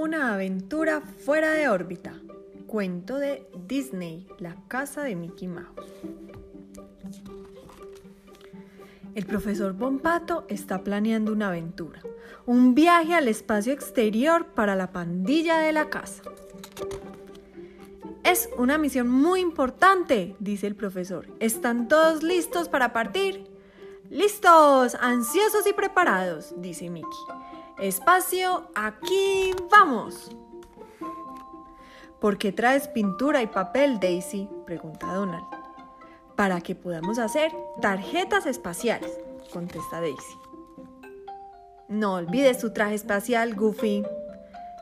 Una aventura fuera de órbita. Cuento de Disney, la casa de Mickey Mouse. El profesor Bompato está planeando una aventura, un viaje al espacio exterior para la pandilla de la casa. Es una misión muy importante, dice el profesor. ¿Están todos listos para partir? Listos, ansiosos y preparados, dice Mickey. Espacio, aquí vamos. ¿Por qué traes pintura y papel, Daisy? pregunta Donald. Para que podamos hacer tarjetas espaciales, contesta Daisy. No olvides su traje espacial, Goofy,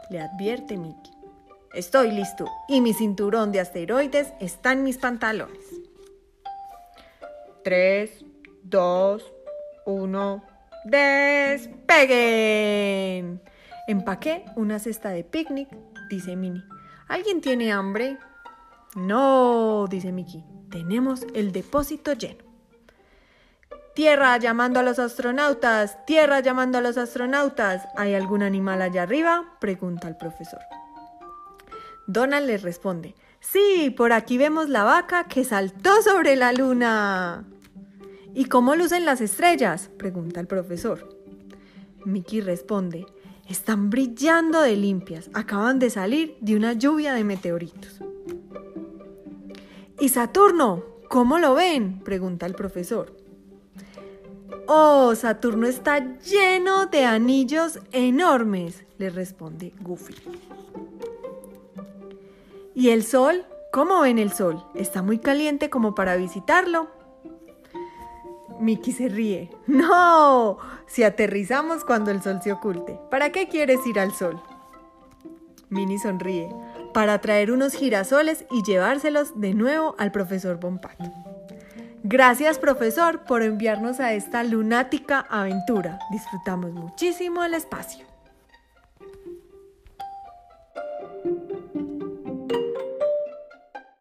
le advierte Mickey. Estoy listo y mi cinturón de asteroides está en mis pantalones. Tres, dos, uno, ¡despeguen! Empaqué una cesta de picnic, dice Minnie. ¿Alguien tiene hambre? No, dice Mickey. Tenemos el depósito lleno. Tierra llamando a los astronautas, tierra llamando a los astronautas. ¿Hay algún animal allá arriba? pregunta el profesor. Donald le responde, sí, por aquí vemos la vaca que saltó sobre la luna. ¿Y cómo lucen las estrellas? pregunta el profesor. Mickey responde, están brillando de limpias, acaban de salir de una lluvia de meteoritos. ¿Y Saturno? ¿Cómo lo ven? pregunta el profesor. Oh, Saturno está lleno de anillos enormes, le responde Goofy. ¿Y el sol? ¿Cómo ven el sol? ¿Está muy caliente como para visitarlo? Mickey se ríe. No, si aterrizamos cuando el sol se oculte. ¿Para qué quieres ir al sol? Minnie sonríe. Para traer unos girasoles y llevárselos de nuevo al profesor Bompat. Gracias profesor por enviarnos a esta lunática aventura. Disfrutamos muchísimo el espacio.